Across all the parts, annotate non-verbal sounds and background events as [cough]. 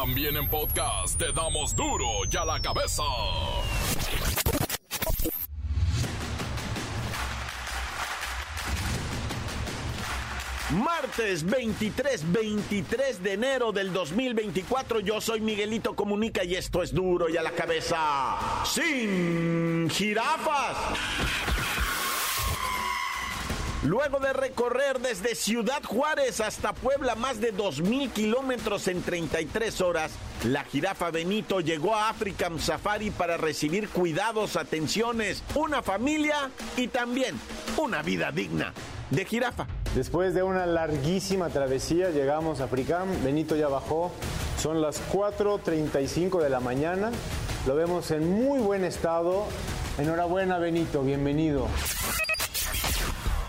También en podcast te damos duro y a la cabeza. Martes 23, 23 de enero del 2024. Yo soy Miguelito Comunica y esto es duro y a la cabeza. Sin jirafas. Luego de recorrer desde Ciudad Juárez hasta Puebla más de 2.000 kilómetros en 33 horas, la jirafa Benito llegó a African Safari para recibir cuidados, atenciones, una familia y también una vida digna de jirafa. Después de una larguísima travesía llegamos a Africam, Benito ya bajó, son las 4.35 de la mañana, lo vemos en muy buen estado. Enhorabuena Benito, bienvenido.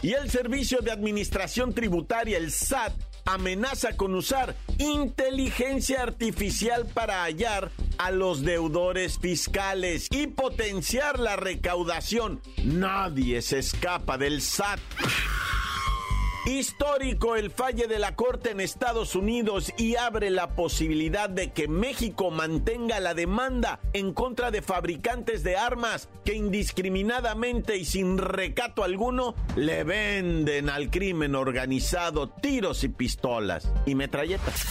Y el Servicio de Administración Tributaria, el SAT, amenaza con usar inteligencia artificial para hallar a los deudores fiscales y potenciar la recaudación. Nadie se escapa del SAT. Histórico el falle de la Corte en Estados Unidos y abre la posibilidad de que México mantenga la demanda en contra de fabricantes de armas que indiscriminadamente y sin recato alguno le venden al crimen organizado tiros y pistolas y metralletas.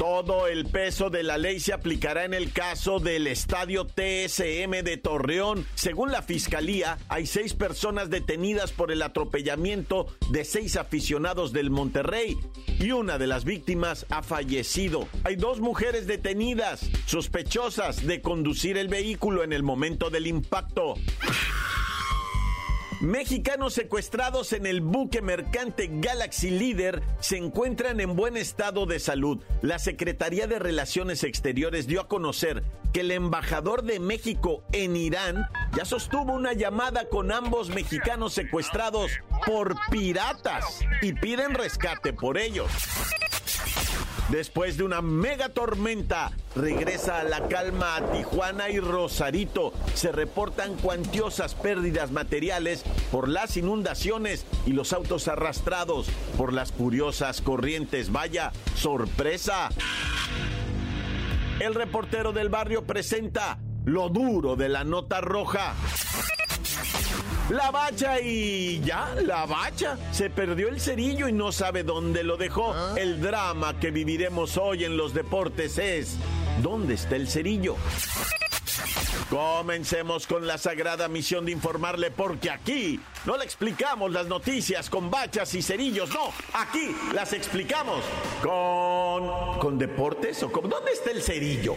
Todo el peso de la ley se aplicará en el caso del estadio TSM de Torreón. Según la fiscalía, hay seis personas detenidas por el atropellamiento de seis aficionados del Monterrey y una de las víctimas ha fallecido. Hay dos mujeres detenidas, sospechosas de conducir el vehículo en el momento del impacto. Mexicanos secuestrados en el buque mercante Galaxy Leader se encuentran en buen estado de salud. La Secretaría de Relaciones Exteriores dio a conocer que el embajador de México en Irán ya sostuvo una llamada con ambos mexicanos secuestrados por piratas y piden rescate por ellos. Después de una mega tormenta, regresa a la calma a Tijuana y Rosarito. Se reportan cuantiosas pérdidas materiales por las inundaciones y los autos arrastrados por las curiosas corrientes. Vaya, sorpresa. El reportero del barrio presenta lo duro de la nota roja. La bacha y ya, la bacha. Se perdió el cerillo y no sabe dónde lo dejó. El drama que viviremos hoy en los deportes es, ¿dónde está el cerillo? Comencemos con la sagrada misión de informarle porque aquí no le explicamos las noticias con bachas y cerillos, no, aquí las explicamos con con deportes o con ¿dónde está el cerillo?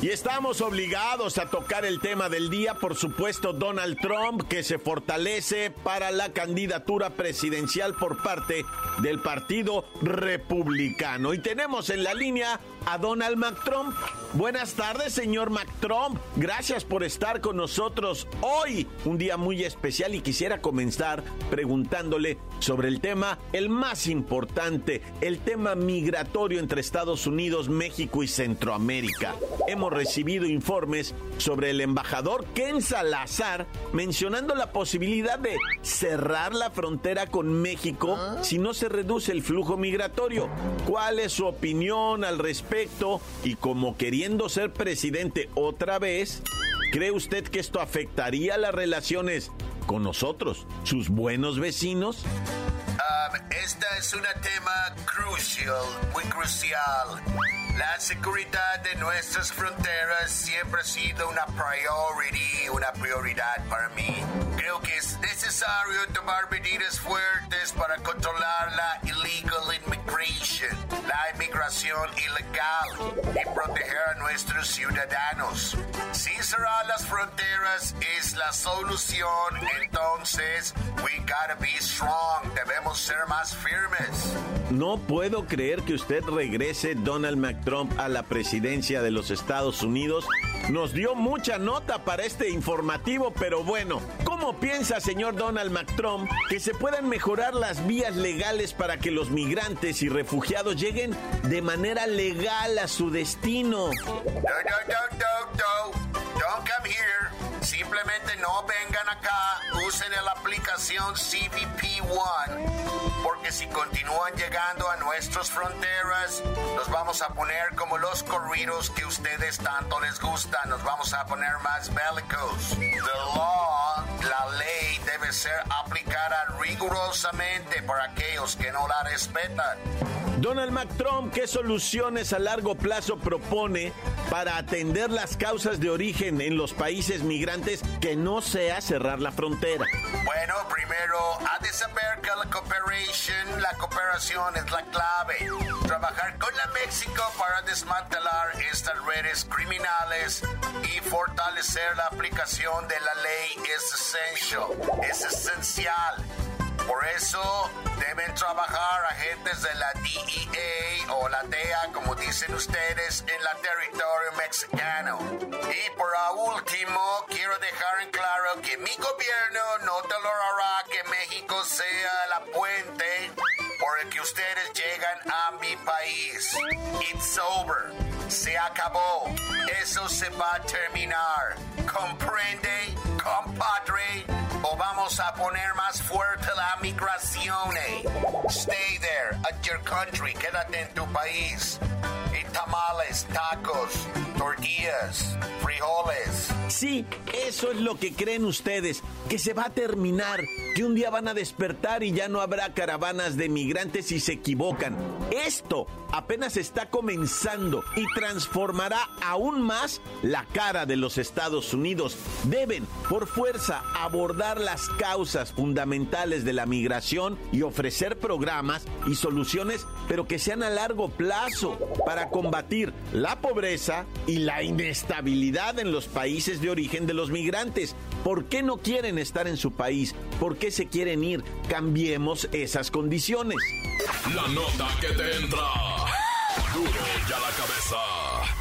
Y estamos obligados a tocar el tema del día, por supuesto, Donald Trump, que se fortalece para la candidatura presidencial por parte del Partido Republicano. Y tenemos en la línea a Donald McTrump. Buenas tardes, señor McTrump. Gracias por estar con nosotros hoy, un día muy especial y quisiera comenzar preguntándole sobre el tema, el más importante, el tema migratorio entre Estados Unidos, México y Centroamérica. Hemos recibido informes sobre el embajador Ken Salazar mencionando la posibilidad de cerrar la frontera con México si no se reduce el flujo migratorio. ¿Cuál es su opinión al respecto? Y como queriendo ser presidente otra vez, ¿cree usted que esto afectaría las relaciones con nosotros, sus buenos vecinos? Esta es un tema crucial, muy crucial. La seguridad de nuestras fronteras siempre ha sido una priority, una prioridad para mí. Que es necesario tomar medidas fuertes para controlar la illegal immigration, la inmigración ilegal y proteger a nuestros ciudadanos. Si cerrar las fronteras es la solución, entonces we gotta be strong. Debemos ser más firmes. No puedo creer que usted regrese Donald McTrump a la presidencia de los Estados Unidos. Nos dio mucha nota para este informativo, pero bueno, ¿cómo piensa, señor Donald McTrump, que se puedan mejorar las vías legales para que los migrantes y refugiados lleguen de manera legal a su destino? No, no, no. Don't come here. Simplemente no vengan acá. Usen la aplicación CBP One porque si continúan llegando a nuestras fronteras, nos vamos a poner como los corridos que ustedes tanto les gustan, nos vamos a poner más bélicos. The law, la ley debe ser aplicada rigurosamente por aquellos que no la respetan. Donald McTrump, ¿qué soluciones a largo plazo propone para atender las causas de origen en los países migrantes que no sea cerrar la frontera? Bueno, primero, ha de saber que la cooperación, la cooperación es la clave. Trabajar con la México para desmantelar estas redes criminales y fortalecer la aplicación de la ley es esencial, es esencial. Por eso deben trabajar agentes de la DEA o la DEA, como dicen ustedes, en la territorio mexicano. Y por último, quiero dejar en claro que mi gobierno no tolerará que México sea la puente por el que ustedes llegan a mi país. It's over. Se acabó. Eso se va a terminar. ¿Comprende, compadre? O vamos a poner más fuerte la migración. Eh. Stay there at your country. Quédate en tu país. Y tamales, tacos, tortillas, frijoles. Sí, eso es lo que creen ustedes, que se va a terminar, que un día van a despertar y ya no habrá caravanas de migrantes y se equivocan. Esto apenas está comenzando y transformará aún más la cara de los Estados Unidos. Deben, por fuerza, abordar las causas fundamentales de la migración y ofrecer programas y soluciones, pero que sean a largo plazo para combatir la pobreza y la inestabilidad en los países de origen de los migrantes. ¿Por qué no quieren estar en su país? ¿Por qué se quieren ir? Cambiemos esas condiciones. La nota que te entra. Duro ya la cabeza.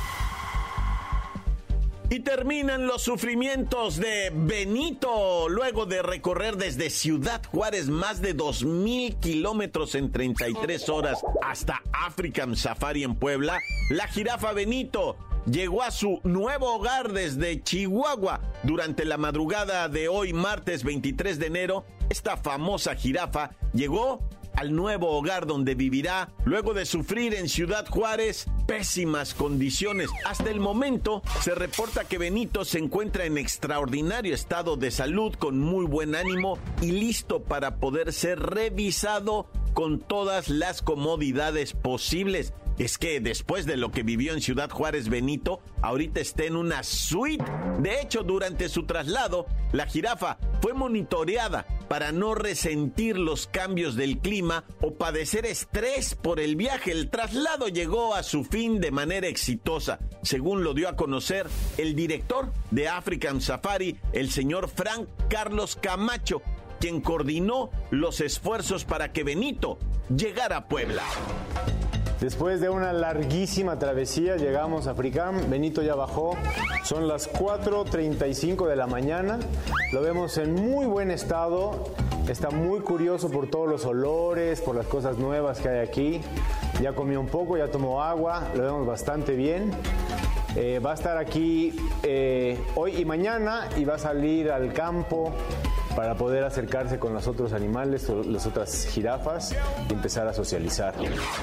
Y terminan los sufrimientos de Benito luego de recorrer desde Ciudad Juárez más de 2.000 kilómetros en 33 horas hasta African Safari en Puebla. La jirafa Benito llegó a su nuevo hogar desde Chihuahua durante la madrugada de hoy, martes 23 de enero. Esta famosa jirafa llegó al nuevo hogar donde vivirá luego de sufrir en Ciudad Juárez pésimas condiciones. Hasta el momento se reporta que Benito se encuentra en extraordinario estado de salud, con muy buen ánimo y listo para poder ser revisado con todas las comodidades posibles es que después de lo que vivió en Ciudad Juárez Benito, ahorita está en una suite. De hecho, durante su traslado, la jirafa fue monitoreada para no resentir los cambios del clima o padecer estrés por el viaje. El traslado llegó a su fin de manera exitosa, según lo dio a conocer el director de African Safari, el señor Frank Carlos Camacho, quien coordinó los esfuerzos para que Benito llegara a Puebla. Después de una larguísima travesía llegamos a Fricam, Benito ya bajó, son las 4.35 de la mañana, lo vemos en muy buen estado, está muy curioso por todos los olores, por las cosas nuevas que hay aquí, ya comió un poco, ya tomó agua, lo vemos bastante bien. Eh, va a estar aquí eh, hoy y mañana y va a salir al campo para poder acercarse con los otros animales, las otras jirafas y empezar a socializar.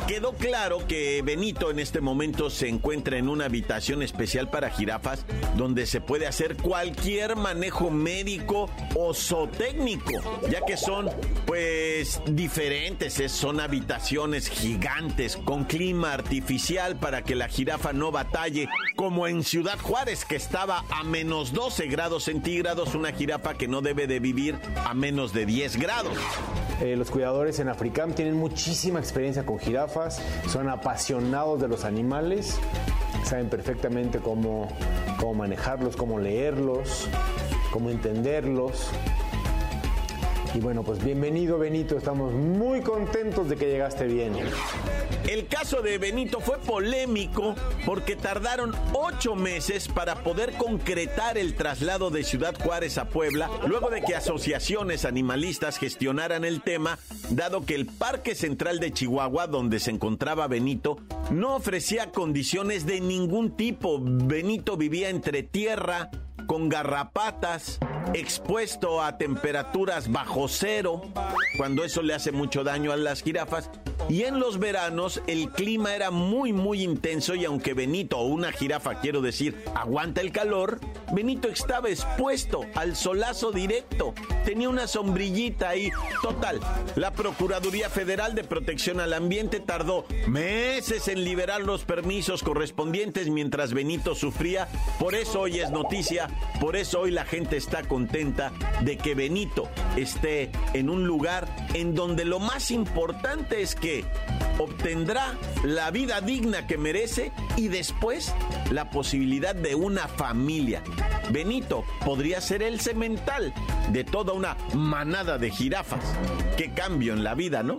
Quedó claro que Benito en este momento se encuentra en una habitación especial para jirafas donde se puede hacer cualquier manejo médico o zootécnico, ya que son pues diferentes, son habitaciones gigantes con clima artificial para que la jirafa no batalle, como en Ciudad Juárez que estaba a menos 12 grados centígrados, una jirafa que no debe de vivir a menos de 10 grados. Eh, los cuidadores en Africam tienen muchísima experiencia con jirafas, son apasionados de los animales, saben perfectamente cómo, cómo manejarlos, cómo leerlos, cómo entenderlos. Y bueno, pues bienvenido Benito, estamos muy contentos de que llegaste bien. El caso de Benito fue polémico porque tardaron ocho meses para poder concretar el traslado de Ciudad Juárez a Puebla, luego de que asociaciones animalistas gestionaran el tema, dado que el Parque Central de Chihuahua, donde se encontraba Benito, no ofrecía condiciones de ningún tipo. Benito vivía entre tierra, con garrapatas, expuesto a temperaturas bajo cero, cuando eso le hace mucho daño a las jirafas. Y en los veranos el clima era muy muy intenso y aunque Benito, o una jirafa quiero decir, aguanta el calor, Benito estaba expuesto al solazo directo. Tenía una sombrillita ahí. Total, la Procuraduría Federal de Protección al Ambiente tardó meses en liberar los permisos correspondientes mientras Benito sufría. Por eso hoy es noticia, por eso hoy la gente está contenta de que Benito esté en un lugar en donde lo más importante es que obtendrá la vida digna que merece y después la posibilidad de una familia. Benito podría ser el cemental de toda una manada de jirafas. Qué cambio en la vida, ¿no?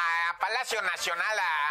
Palacio Nacional, a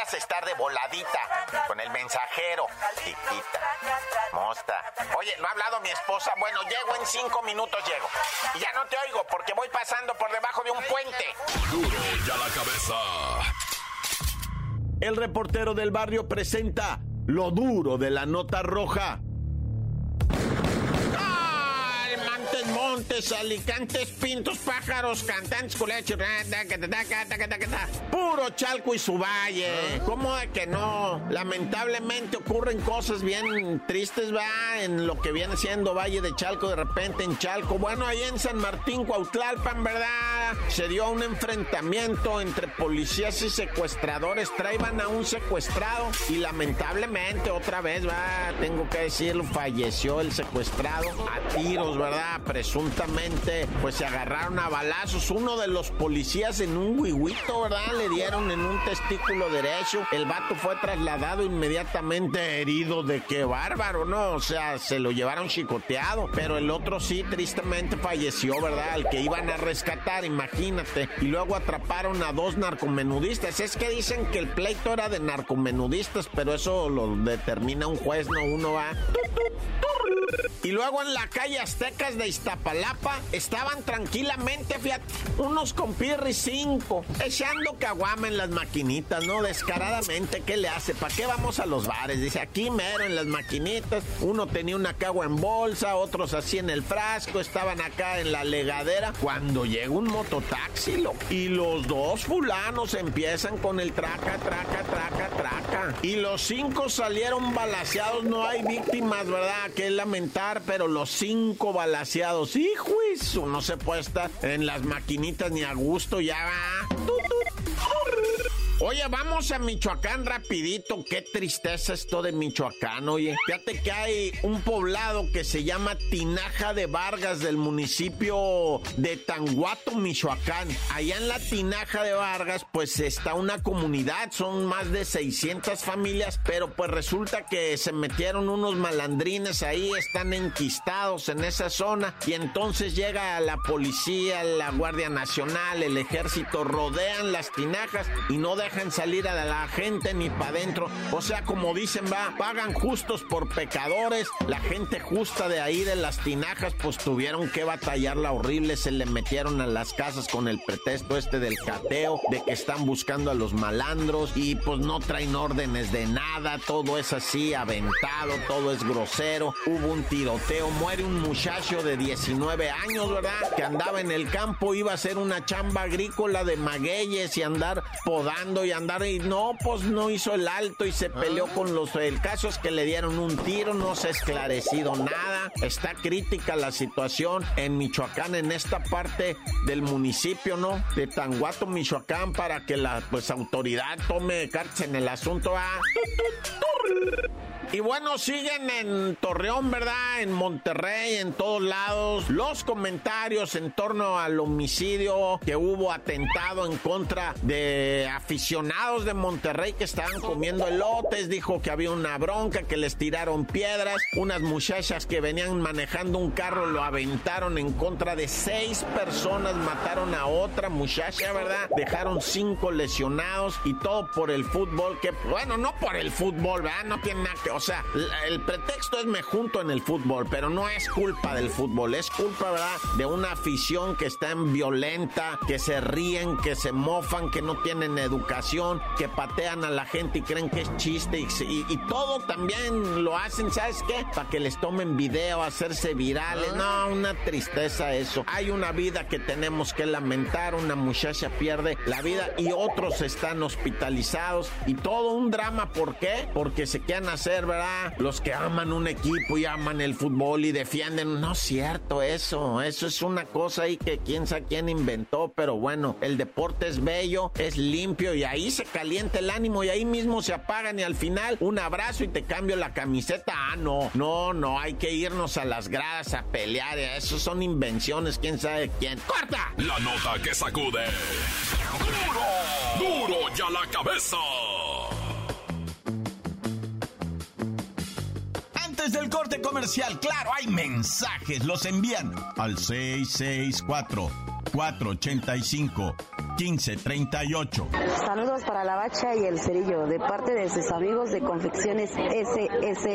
a estar de voladita con el mensajero, chiquita. Mosta. Oye, no ha hablado mi esposa. Bueno, llego en cinco minutos, llego. Y ya no te oigo porque voy pasando por debajo de un puente. Duro y a la cabeza. El reportero del barrio presenta lo duro de la nota roja. Montes, alicantes, pintos, pájaros, cantantes, culechos, puro chalco y su valle. ¿Cómo de que no? Lamentablemente ocurren cosas bien tristes, va, en lo que viene siendo Valle de Chalco, de repente en Chalco. Bueno, ahí en San Martín, Cuautlalpan, ¿verdad? Se dio un enfrentamiento entre policías y secuestradores. Traían a un secuestrado y lamentablemente otra vez, va, tengo que decirlo, falleció el secuestrado a tiros, ¿verdad? Presuntamente, pues se agarraron a balazos. Uno de los policías en un huihuito, ¿verdad? Le dieron en un testículo derecho. El vato fue trasladado inmediatamente herido de qué bárbaro, ¿no? O sea, se lo llevaron chicoteado. Pero el otro sí, tristemente falleció, ¿verdad? El que iban a rescatar, imagínate. Y luego atraparon a dos narcomenudistas. Es que dicen que el pleito era de narcomenudistas, pero eso lo determina un juez, no uno va. Y luego en la calle Aztecas de Iztapalapa estaban tranquilamente, fíjate, unos compirris cinco, echando caguama en las maquinitas, ¿no? Descaradamente, ¿qué le hace? ¿Para qué vamos a los bares? Dice, aquí mero en las maquinitas, uno tenía una cagua en bolsa, otros así en el frasco, estaban acá en la legadera, cuando llega un mototaxi, lo, y los dos fulanos empiezan con el traca, traca, traca, traca. Y los cinco salieron balaseados, no hay víctimas, ¿verdad? Que pero los cinco balaseados, hijo, eso no se puede estar en las maquinitas ni a gusto, ya va. Oye, vamos a Michoacán rapidito. Qué tristeza esto de Michoacán, oye. Fíjate que hay un poblado que se llama Tinaja de Vargas del municipio de Tanguato, Michoacán. Allá en la Tinaja de Vargas, pues está una comunidad, son más de 600 familias, pero pues resulta que se metieron unos malandrines ahí, están enquistados en esa zona y entonces llega la policía, la Guardia Nacional, el ejército, rodean las tinajas y no dejan salir a la gente ni para adentro. O sea, como dicen, va, pagan justos por pecadores. La gente justa de ahí de las tinajas, pues tuvieron que batallarla horrible, se le metieron a las casas con el pretexto este del cateo, de que están buscando a los malandros y pues no traen órdenes de nada, todo es así, aventado, todo es grosero. Hubo un tiroteo, muere un muchacho de 19 años, ¿verdad? Que andaba en el campo, iba a hacer una chamba agrícola de magueyes y andar podando y andar y no, pues no hizo el alto y se peleó con los... El caso es que le dieron un tiro, no se ha esclarecido nada, está crítica la situación en Michoacán, en esta parte del municipio, ¿no? De Tanguato, Michoacán, para que la pues autoridad tome cartas en el asunto. ¿ah? Y bueno, siguen en Torreón, ¿verdad? En Monterrey, en todos lados. Los comentarios en torno al homicidio que hubo atentado en contra de aficionados de Monterrey que estaban comiendo elotes. Dijo que había una bronca, que les tiraron piedras. Unas muchachas que venían manejando un carro lo aventaron en contra de seis personas. Mataron a otra muchacha, ¿verdad? Dejaron cinco lesionados y todo por el fútbol. Que, bueno, no por el fútbol, ¿verdad? No tiene nada que o sea, el pretexto es me junto en el fútbol, pero no es culpa del fútbol, es culpa, ¿verdad? De una afición que está en violenta, que se ríen, que se mofan, que no tienen educación, que patean a la gente y creen que es chiste y, todo también lo hacen, ¿sabes qué? Para que les tomen video, hacerse virales. No, una tristeza eso. Hay una vida que tenemos que lamentar, una muchacha pierde la vida y otros están hospitalizados y todo un drama. ¿Por qué? Porque se quieren hacer los que aman un equipo y aman el fútbol y defienden. No es cierto eso. Eso es una cosa ahí que quién sabe quién inventó. Pero bueno, el deporte es bello, es limpio y ahí se calienta el ánimo y ahí mismo se apagan y al final un abrazo y te cambio la camiseta. Ah, no, no, no. Hay que irnos a las gradas a pelear. Eso son invenciones, quién sabe quién. ¡Corta! La nota que sacude. ¡Duro! ¡Duro ya la cabeza! Desde el corte comercial, claro, hay mensajes, los envían al 664 485 1538. Saludos para la bacha y el cerillo de parte de sus amigos de Confecciones SSS.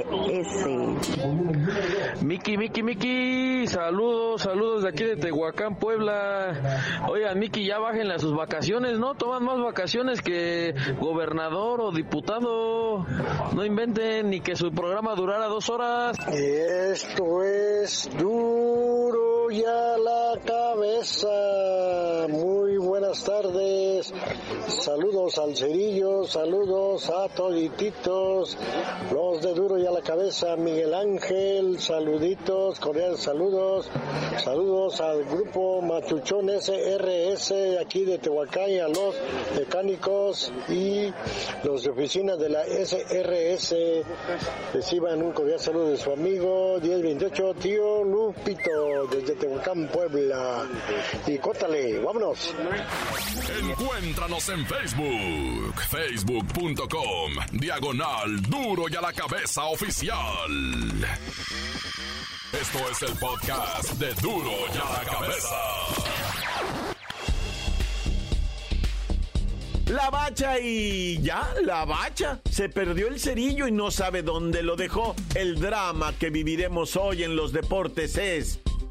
Miki, Miki, Miki, saludos, saludos de aquí de Tehuacán, Puebla. Oigan, Miki, ya bajen a sus vacaciones, ¿no? Toman más vacaciones que gobernador o diputado. No inventen ni que su programa durara dos horas. Esto es duro ya la cabeza. Muy buenas tardes. Saludos al cerillo, saludos a todititos, los de duro y a la cabeza, Miguel Ángel, saluditos, cordiales saludos, saludos al grupo Machuchón SRS aquí de Tehuacán a los mecánicos y los de oficina de la SRS. Reciban un cordial saludo de su amigo 1028 tío Lupito desde Tehuacán, Puebla. Y córtale, vámonos. Encuéntranos en Facebook, facebook.com, diagonal duro y a la cabeza oficial. Esto es el podcast de duro y a la cabeza. La bacha y ya, la bacha. Se perdió el cerillo y no sabe dónde lo dejó. El drama que viviremos hoy en los deportes es,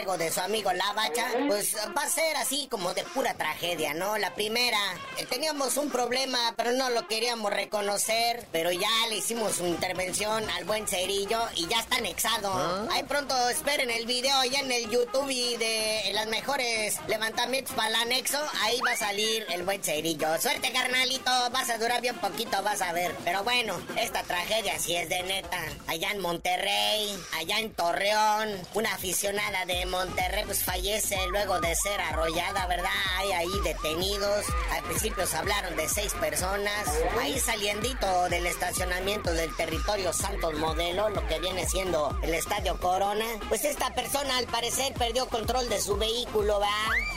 cargo de su amigo La Bacha, pues va a ser así como de pura tragedia, ¿no? La primera, eh, teníamos un problema, pero no lo queríamos reconocer, pero ya le hicimos su intervención al buen Cerillo y ya está anexado. ¿Ah? Ahí pronto esperen el video ya en el YouTube y de las mejores levantamientos para el anexo, ahí va a salir el buen Cerillo. Suerte, carnalito, vas a durar bien poquito, vas a ver. Pero bueno, esta tragedia sí es de neta. Allá en Monterrey, allá en Torreón, una aficionada de Monterrey pues fallece luego de ser arrollada, ¿verdad? Hay ahí detenidos. Al principio se hablaron de seis personas. Ahí saliendito del estacionamiento del territorio Santos Modelo, lo que viene siendo el Estadio Corona. Pues esta persona al parecer perdió control de su vehículo, ¿va?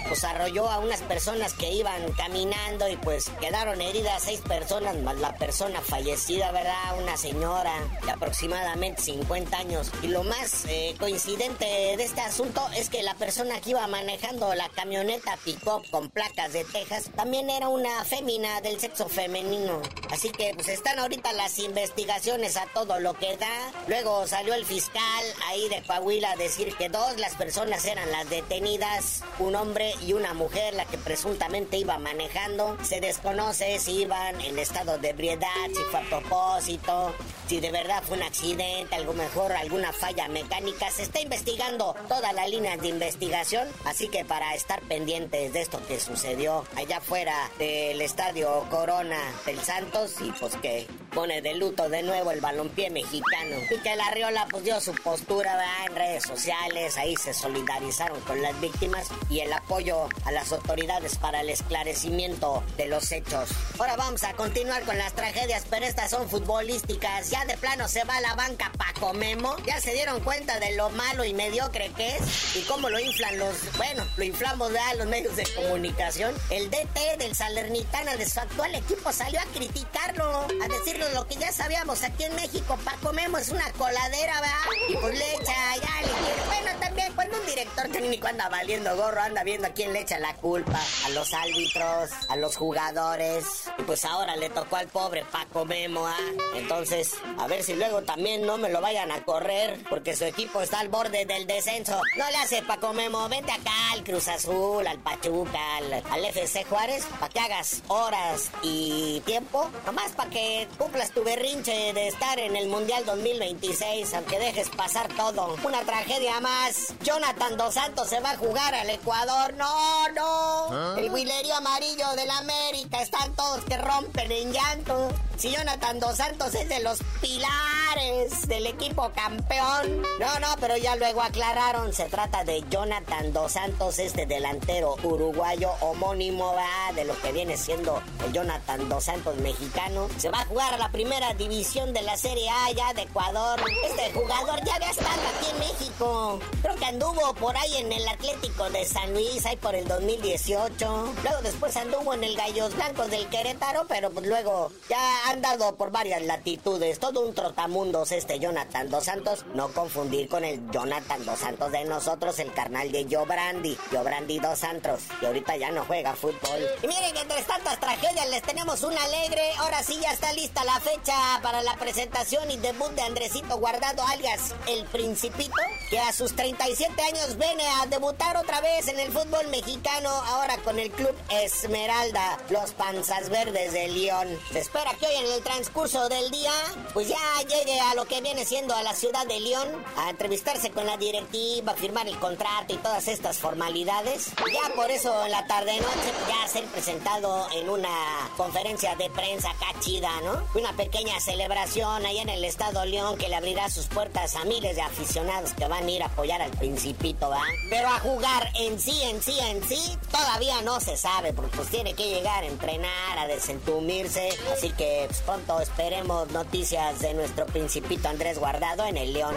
Pues arrolló a unas personas que iban caminando y pues quedaron heridas seis personas más la persona fallecida, ¿verdad? Una señora de aproximadamente 50 años. Y lo más eh, coincidente de este asunto es que la persona que iba manejando la camioneta pick-up con placas de Texas también era una fémina del sexo femenino. Así que pues están ahorita las investigaciones a todo lo que da. Luego salió el fiscal ahí de Coahuila a decir que dos las personas eran las detenidas, un hombre y una mujer la que presuntamente iba manejando. Se desconoce si iban en estado de ebriedad, si fue a propósito, si de verdad fue un accidente, algo mejor, alguna falla mecánica. Se está investigando todas líneas de investigación, así que para estar pendientes de esto que sucedió allá afuera del estadio Corona del Santos y pues que pone de luto de nuevo el balompié mexicano. Y que la Riola pues dio su postura en redes sociales, ahí se solidarizaron con las víctimas y el apoyo a las autoridades para el esclarecimiento de los hechos. Ahora vamos a continuar con las tragedias, pero estas son futbolísticas. Ya de plano se va a la banca Paco Memo. Ya se dieron cuenta de lo malo y mediocre que es y cómo lo inflan los, bueno, lo inflamos a los medios de comunicación. El DT del Salernitana de su actual equipo salió a criticarlo, a decirlo lo que ya sabíamos aquí en México. Paco Memo es una coladera, ¿verdad? Y pues le echa, ya le quiere. Bueno, también cuando un director técnico anda valiendo gorro, anda viendo a quién le echa la culpa. A los árbitros, a los jugadores. Y pues ahora le tocó al pobre Paco Memo, ¿ah? Entonces, a ver si luego también no me lo vayan a correr, porque su equipo está al borde del descenso. Le hace Paco Memo, vente acá al Cruz Azul, al Pachuca, al, al FC Juárez, para que hagas horas y tiempo, nomás para que cumplas tu berrinche de estar en el Mundial 2026, aunque dejes pasar todo. Una tragedia más. Jonathan Dos Santos se va a jugar al Ecuador. No, no. ¿Ah? El huilerio amarillo del América. Están todos que rompen en llanto. Si Jonathan Dos Santos es de los pilares del equipo campeón. No, no, pero ya luego aclararon. Se trata de Jonathan Dos Santos, este delantero uruguayo homónimo de lo que viene siendo el Jonathan Dos Santos mexicano. Se va a jugar a la primera división de la Serie A ya de Ecuador. Este jugador ya había estado aquí en México. Creo que anduvo por ahí en el Atlético de San Luis, ahí por el 2018. Luego después anduvo en el Gallos Blancos del Querétaro, pero pues luego ya han dado por varias latitudes. Todo un trotamundos este Jonathan Dos Santos. No confundir con el Jonathan Dos Santos de nosotros, el carnal de Joe Brandy. Joe Brandy Dos Santos. Y ahorita ya no juega fútbol. Y miren, entre tantas tragedias les tenemos un alegre. Ahora sí ya está lista la fecha para la presentación y debut de Andresito Guardado, alias El Principito, que a sus 37 años viene a debutar otra vez en el fútbol mexicano, ahora con el club Esmeralda, los Panzas Verdes de León. Se espera que hoy en el transcurso del día, pues ya llegue a lo que viene siendo a la ciudad de León, a entrevistarse con la directiva, firmar el contrato y todas estas formalidades. Ya por eso en la tarde-noche ya ser presentado en una conferencia de prensa cachida, ¿no? Una pequeña celebración ahí en el estado León que le abrirá sus puertas a miles de aficionados que van a ir a apoyar al Principito, ¿va? Pero a jugar en sí, en sí, en sí, todavía no se sabe, porque pues tiene que llegar a entrenar, a desentumirse. Así que pronto esperemos noticias de nuestro Principito Andrés Guardado en el León.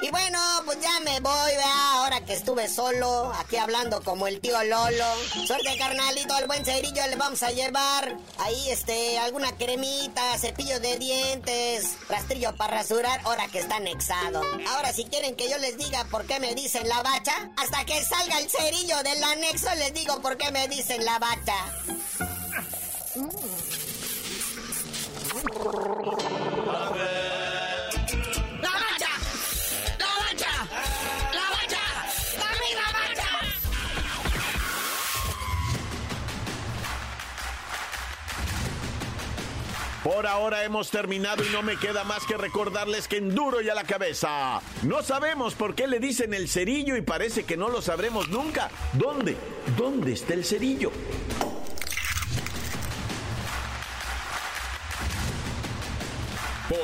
Y bueno, pues ya me voy, vea, ahora que estuve solo, aquí hablando como el tío Lolo. Suerte, carnalito, al buen cerillo le vamos a llevar ahí, este, alguna cremita, cepillo de dientes, rastrillo para rasurar, ahora que está anexado. Ahora, si quieren que yo les diga por qué me dicen la bacha, hasta que salga el cerillo del anexo, les digo por qué me dicen la bacha. [laughs] Por ahora hemos terminado y no me queda más que recordarles que en duro y a la cabeza. No sabemos por qué le dicen el cerillo y parece que no lo sabremos nunca. ¿Dónde? ¿Dónde está el cerillo?